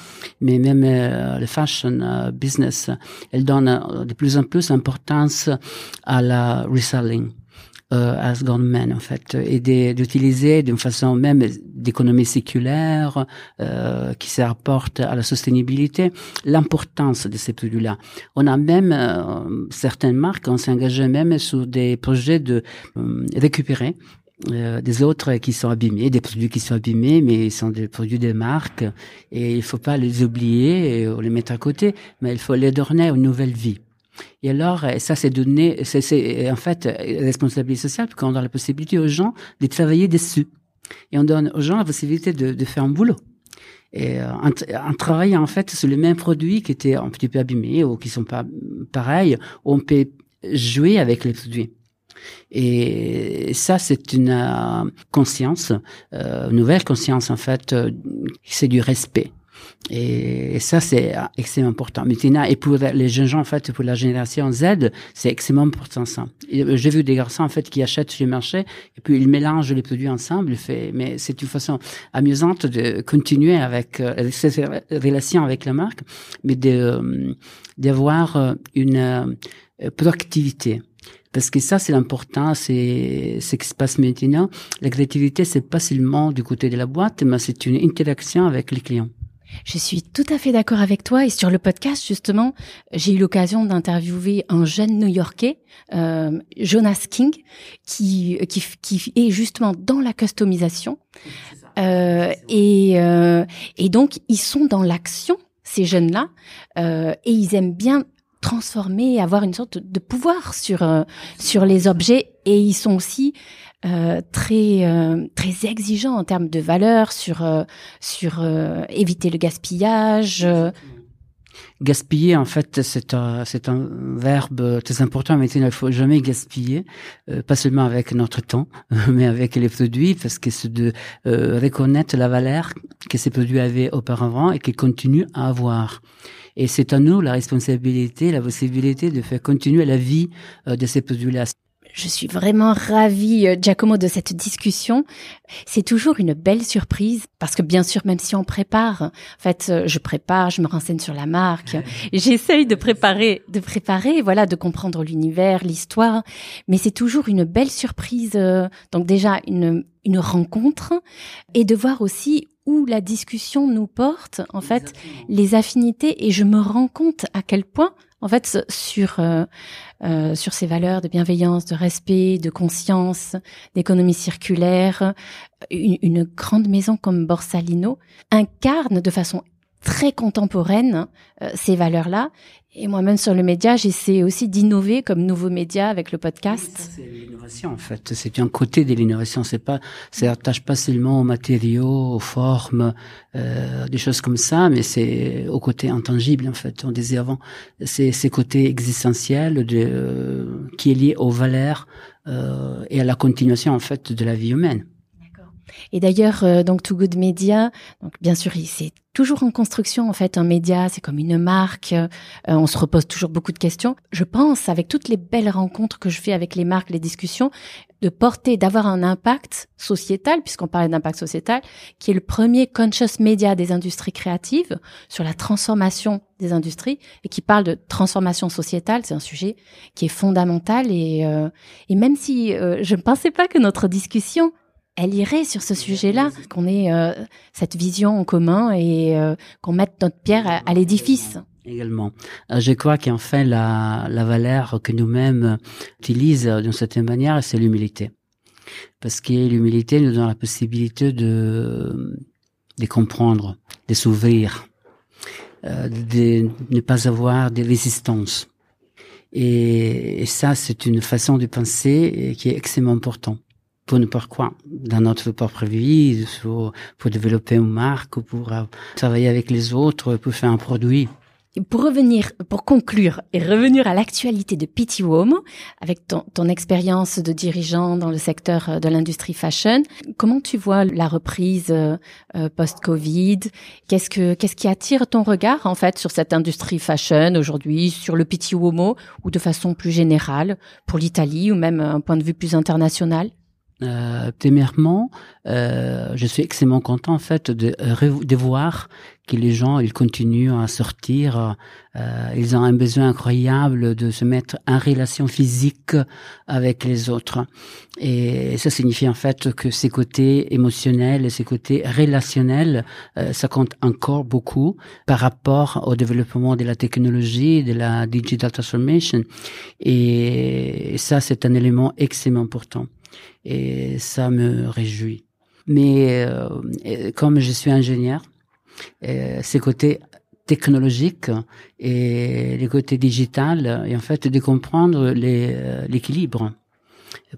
[SPEAKER 2] mais même euh, le fashion euh, business, elle donne euh, de plus en plus d'importance à la reselling euh, as en fait et d'utiliser d'une façon même d'économie séculaire euh, qui se rapporte à la sustainabilité l'importance de ces produits-là. On a même euh, certaines marques, on s'est engagé même sur des projets de euh, récupérer euh, des autres qui sont abîmés, des produits qui sont abîmés, mais ils sont des produits des marques et il faut pas les oublier ou les mettre à côté, mais il faut les donner une nouvelle vie. Et alors, euh, ça, c'est donné, c'est en fait responsabilité sociale, parce qu'on donne la possibilité aux gens de travailler dessus. Et on donne aux gens la possibilité de, de faire un boulot. Et euh, en, travaillant en fait sur les mêmes produits qui étaient un petit peu abîmés ou qui sont pas pareils, on peut jouer avec les produits. Et ça, c'est une euh, conscience, euh, nouvelle conscience en fait, euh, c'est du respect. Et ça, c'est extrêmement important. Maintenant, et pour les jeunes gens, en fait, pour la génération Z, c'est extrêmement important ça. J'ai vu des garçons, en fait, qui achètent sur le marché et puis ils mélangent les produits ensemble. Fait, mais c'est une façon amusante de continuer avec euh, cette relation avec la marque, mais de euh, d'avoir euh, une euh, proactivité. Parce que ça, c'est l'important, c'est ce qui se passe maintenant. La créativité, c'est pas seulement du côté de la boîte, mais c'est une interaction avec les clients.
[SPEAKER 3] Je suis tout à fait d'accord avec toi et sur le podcast justement, j'ai eu l'occasion d'interviewer un jeune New-Yorkais, euh, Jonas King, qui, qui, qui est justement dans la customisation. Euh, et, euh, et donc ils sont dans l'action ces jeunes-là euh, et ils aiment bien transformer, avoir une sorte de pouvoir sur euh, sur les objets. Et ils sont aussi euh, très euh, très exigeants en termes de valeur sur euh, sur éviter le gaspillage.
[SPEAKER 2] Gaspiller, en fait, c'est un, c'est un verbe très important. Mais il ne faut jamais gaspiller, pas seulement avec notre temps, mais avec les produits, parce que c'est de reconnaître la valeur que ces produits avaient auparavant et qu'ils continuent à avoir. Et c'est à nous la responsabilité, la possibilité de faire continuer la vie de ces produits-là.
[SPEAKER 3] Je suis vraiment ravie, euh, Giacomo, de cette discussion. C'est toujours une belle surprise parce que bien sûr, même si on prépare, en fait, euh, je prépare, je me renseigne sur la marque, j'essaye de préparer, de préparer, voilà, de comprendre l'univers, l'histoire, mais c'est toujours une belle surprise. Euh, donc déjà une une rencontre et de voir aussi où la discussion nous porte, en fait, les affinités. Et je me rends compte à quel point, en fait, sur euh, euh, sur ces valeurs de bienveillance, de respect, de conscience, d'économie circulaire, une, une, grande maison comme Borsalino incarne de façon très contemporaines, euh, ces valeurs-là. Et moi-même sur le média, j'essaie aussi d'innover comme nouveau média avec le podcast.
[SPEAKER 2] c'est l'innovation en fait. C'est un côté de l'innovation. C'est pas, c'est attache pas seulement aux matériaux, aux formes, euh, des choses comme ça, mais c'est au côté intangible en fait. On disait avant, c'est ces côtés existentiels de, euh, qui est lié aux valeurs euh, et à la continuation en fait de la vie humaine.
[SPEAKER 3] Et d'ailleurs, euh, donc Too Good Media, donc bien sûr, c'est toujours en construction en fait un média, c'est comme une marque. Euh, on se repose toujours beaucoup de questions. Je pense, avec toutes les belles rencontres que je fais avec les marques, les discussions, de porter, d'avoir un impact sociétal, puisqu'on parlait d'impact sociétal, qui est le premier conscious media des industries créatives sur la transformation des industries et qui parle de transformation sociétale. C'est un sujet qui est fondamental et, euh, et même si je ne pensais pas que notre discussion elle irait sur ce sujet-là, qu'on ait euh, cette vision en commun et euh, qu'on mette notre pierre à, l'édifice.
[SPEAKER 2] Également. Euh, je crois qu'en fait, la, la valeur que nous-mêmes utilisons d'une certaine manière, c'est l'humilité. Parce que l'humilité nous donne la possibilité de, de comprendre, de s'ouvrir, de ne pas avoir de résistance. Et, et ça, c'est une façon de penser qui est extrêmement importante pour n'importe quoi dans notre propre vie, pour, développer une marque, ou pour euh, travailler avec les autres, pour faire un produit.
[SPEAKER 3] pour revenir, pour conclure et revenir à l'actualité de Pity Womo, avec ton, expérience de dirigeant dans le secteur euh, de l'industrie fashion, comment tu vois la reprise euh, post-Covid? Qu'est-ce que qu'est-ce qui attire ton regard en fait sur cette industrie fashion aujourd'hui, sur le Pity Womo ou de façon plus générale pour l'Italie ou même un point de vue plus international?
[SPEAKER 2] Euh, premièrement, euh, je suis extrêmement content en fait de, de voir que les gens ils continuent à sortir. Euh, ils ont un besoin incroyable de se mettre en relation physique avec les autres. Et ça signifie en fait que ces côtés émotionnels et ces côtés relationnels, euh, ça compte encore beaucoup par rapport au développement de la technologie, de la digital transformation. Et ça, c'est un élément extrêmement important et ça me réjouit. Mais euh, comme je suis ingénieur, euh, ces côtés technologiques et les côtés digital, et en fait de comprendre euh, l'équilibre.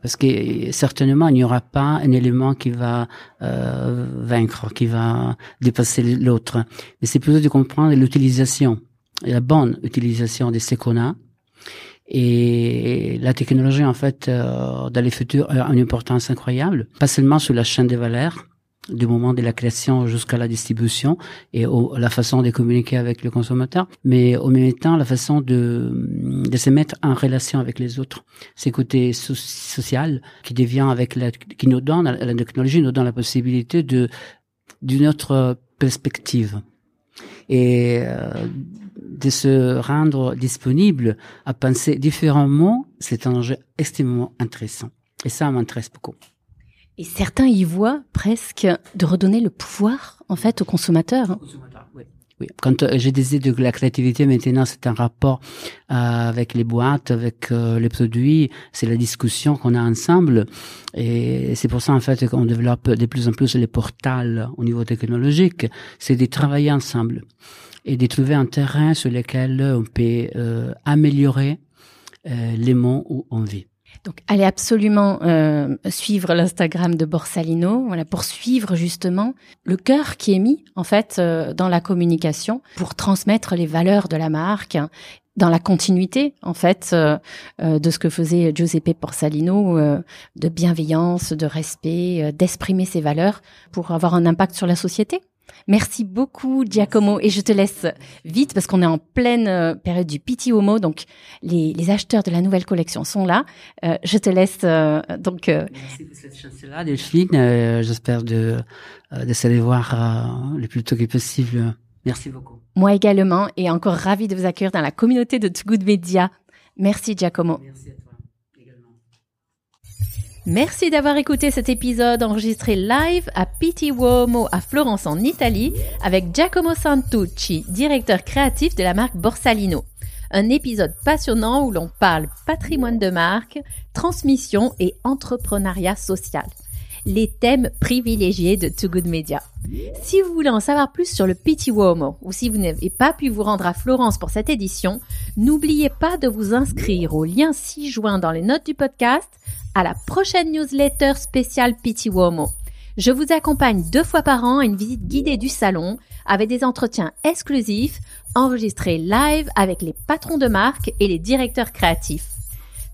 [SPEAKER 2] Parce que certainement, il n'y aura pas un élément qui va vaincre, qui va dépasser l'autre. Mais c'est plutôt de comprendre l'utilisation, la bonne utilisation de ce qu'on a et la technologie, en fait, euh, dans les futurs, a une importance incroyable, pas seulement sur la chaîne des valeurs, du moment de la création jusqu'à la distribution et la façon de communiquer avec le consommateur, mais au même temps la façon de, de se mettre en relation avec les autres. C'est côté social qui devient avec la, qui nous donne la technologie nous donne la possibilité de d'une autre perspective et euh, de se rendre disponible à penser différemment, c'est un enjeu extrêmement intéressant. Et ça m'intéresse beaucoup.
[SPEAKER 3] Et certains y voient presque de redonner le pouvoir, en fait, aux consommateurs.
[SPEAKER 2] oui. oui. Quand euh, je disais que la créativité maintenant, c'est un rapport euh, avec les boîtes, avec euh, les produits, c'est la discussion qu'on a ensemble. Et c'est pour ça, en fait, qu'on développe de plus en plus les portals au niveau technologique. C'est de travailler ensemble et de trouver un terrain sur lequel on peut euh, améliorer euh, les monts où on vit.
[SPEAKER 3] Donc, allez absolument euh, suivre l'Instagram de Borsalino, voilà, pour suivre justement le cœur qui est mis en fait euh, dans la communication pour transmettre les valeurs de la marque dans la continuité en fait euh, euh de ce que faisait Giuseppe Borsalino, de bienveillance, de respect, d'exprimer ses valeurs pour avoir un impact sur la société. Merci beaucoup, Giacomo. Et je te laisse vite parce qu'on est en pleine euh, période du Piti Homo. Donc, les, les, acheteurs de la nouvelle collection sont là. Euh, je te laisse euh, donc.
[SPEAKER 2] Merci pour cette chance-là, Delphine. J'espère de, de se voir le plus tôt que possible. Merci beaucoup.
[SPEAKER 3] Moi également. Et encore ravi de vous accueillir dans la communauté de Too Good Media. Merci, Giacomo.
[SPEAKER 2] Merci à toi.
[SPEAKER 3] Merci d'avoir écouté cet épisode enregistré live à Pitti Uomo à Florence en Italie avec Giacomo Santucci, directeur créatif de la marque Borsalino. Un épisode passionnant où l'on parle patrimoine de marque, transmission et entrepreneuriat social.
[SPEAKER 1] Les thèmes privilégiés de Too Good Media. Si vous voulez en savoir plus sur le Petit Uomo ou si vous n'avez pas pu vous rendre à Florence pour cette édition, n'oubliez pas de vous inscrire au lien ci-joint dans les notes du podcast à la prochaine newsletter spéciale Petit Uomo. Je vous accompagne deux fois par an à une visite guidée du salon avec des entretiens exclusifs enregistrés live avec les patrons de marque et les directeurs créatifs.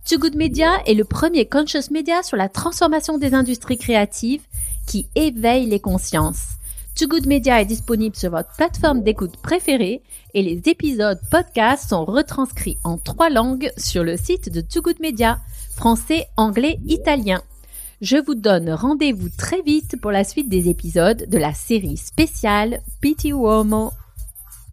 [SPEAKER 1] Too Good Media est le premier conscious media sur la transformation des industries créatives qui éveille les consciences. Too Good Media est disponible sur votre plateforme d'écoute préférée et les épisodes podcast sont retranscrits en trois langues sur le site de Too Good Media, français, anglais, italien. Je vous donne rendez-vous très vite pour la suite des épisodes de la série spéciale Pity Uomo